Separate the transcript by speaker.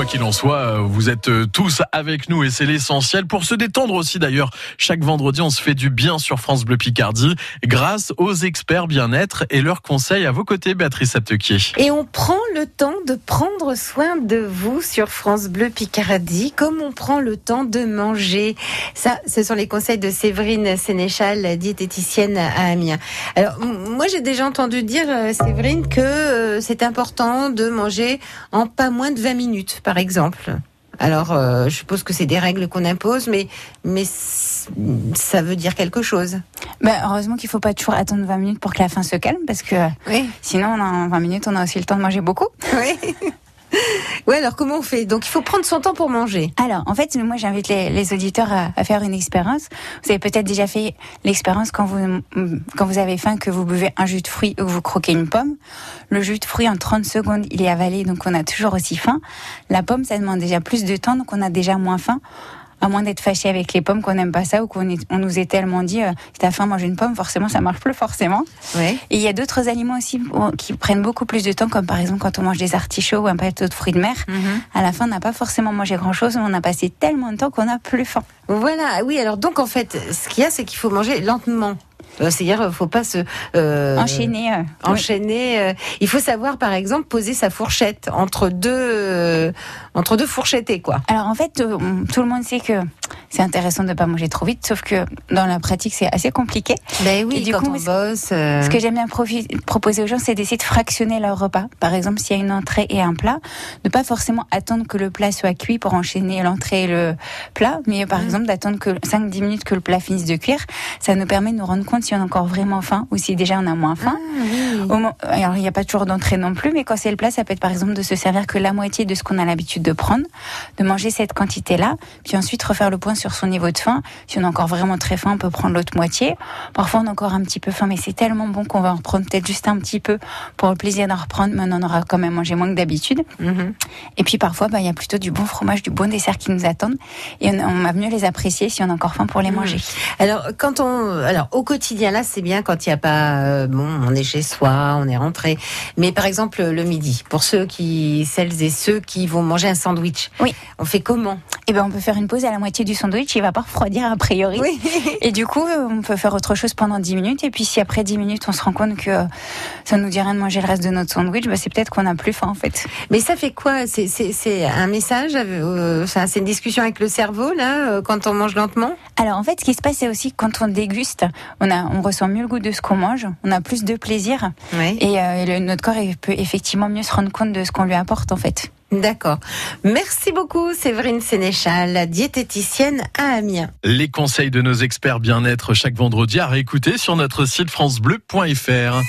Speaker 1: Quoi qu'il en soit, vous êtes tous avec nous et c'est l'essentiel pour se détendre aussi d'ailleurs. Chaque vendredi, on se fait du bien sur France Bleu Picardie grâce aux experts bien-être et leurs conseils à vos côtés, Béatrice Aptequier.
Speaker 2: Et on prend le temps de prendre soin de vous sur France Bleu Picardie, comme on prend le temps de manger. Ça, ce sont les conseils de Séverine Sénéchal, diététicienne à Amiens. Alors, moi, j'ai déjà entendu dire, euh, Séverine, que euh, c'est important de manger en pas moins de 20 minutes, par exemple. Alors, euh, je suppose que c'est des règles qu'on impose, mais, mais ça veut dire quelque chose.
Speaker 3: Ben, heureusement qu'il ne faut pas toujours attendre 20 minutes pour que la faim se calme, parce que sinon, en 20 minutes, on a aussi le temps de manger beaucoup.
Speaker 2: Oui. Ouais, alors comment on fait? Donc il faut prendre son temps pour manger.
Speaker 3: Alors en fait, moi j'invite les, auditeurs à, faire une expérience. Vous avez peut-être déjà fait l'expérience quand vous quand vous avez faim que vous buvez un jus de fruits ou que vous croquez une pomme. Le jus de fruits en 30 secondes, il est avalé donc on a toujours aussi faim. La pomme, ça demande déjà plus de temps donc on a déjà moins faim à moins d'être fâché avec les pommes, qu'on n'aime pas ça ou qu'on on nous est tellement dit, euh, si t'as faim, mange une pomme, forcément, ça marche plus forcément.
Speaker 2: Ouais.
Speaker 3: Et il y a d'autres aliments aussi qui prennent beaucoup plus de temps, comme par exemple quand on mange des artichauts ou un plateau de fruits de mer. Mhm. À la fin, on n'a pas forcément mangé grand chose, mais on a passé tellement de temps qu'on n'a plus faim.
Speaker 2: Voilà, oui, alors donc en fait, ce qu'il y a, c'est qu'il faut manger lentement. Euh, c'est-à-dire, il faut pas se
Speaker 3: euh, enchaîner.
Speaker 2: Euh, enchaîner. il faut savoir, par exemple, poser sa fourchette entre deux entre deux fourchettes, quoi.
Speaker 3: Alors en fait, tout le monde sait que c'est intéressant de ne pas manger trop vite, sauf que dans la pratique, c'est assez compliqué.
Speaker 2: Ben oui, du quand on bosse. Ce
Speaker 3: que j'aime bien proposer aux gens, c'est d'essayer de fractionner leur repas. Par exemple, s'il y a une entrée et un plat, ne pas forcément attendre que le plat soit cuit pour enchaîner l'entrée et le plat, mais par mmh. exemple d'attendre que 5-10 minutes que le plat finisse de cuire. Ça nous permet de nous rendre compte si on a encore vraiment faim ou si déjà on a moins faim. Ah, alors il n'y a pas toujours d'entrée non plus, mais quand c'est le plat, ça peut être par exemple de se servir que la moitié de ce qu'on a l'habitude de prendre, de manger cette quantité-là, puis ensuite refaire le point sur son niveau de faim. Si on a encore vraiment très faim, on peut prendre l'autre moitié. Parfois on a encore un petit peu faim, mais c'est tellement bon qu'on va en reprendre peut-être juste un petit peu pour le plaisir d'en reprendre, mais on en aura quand même mangé moins que d'habitude. Mhm. Et puis parfois, bah, il y a plutôt du bon fromage, du bon dessert qui nous attendent, et on, on va mieux les apprécier si on a encore faim pour les mhm. manger.
Speaker 2: Alors quand on, alors au quotidien là, c'est bien quand il n'y a pas, euh, bon, on est chez soi, on est rentré. Mais par exemple, le midi, pour ceux qui, celles et ceux qui vont manger un sandwich.
Speaker 3: Oui.
Speaker 2: On fait comment?
Speaker 3: Eh ben, on peut faire une pause à la moitié du sandwich. Il va pas refroidir a priori.
Speaker 2: Oui.
Speaker 3: et du coup, on peut faire autre chose pendant 10 minutes. Et puis, si après 10 minutes, on se rend compte que ça nous dit rien de manger le reste de notre sandwich, bah, c'est peut-être qu'on a plus faim, en fait.
Speaker 2: Mais ça fait quoi? C'est un message euh, C'est une discussion avec le cerveau, là, euh, quand on mange lentement?
Speaker 3: Alors, en fait, ce qui se passe, c'est aussi quand on déguste, on, a, on ressent mieux le goût de ce qu'on mange, on a plus de plaisir. Et, euh, notre corps peut effectivement mieux se rendre compte de ce qu'on lui apporte en fait.
Speaker 2: D'accord. Merci beaucoup Séverine Sénéchal, diététicienne à Amiens.
Speaker 1: Les conseils de nos experts bien-être chaque vendredi à réécouter sur notre site francebleu.fr.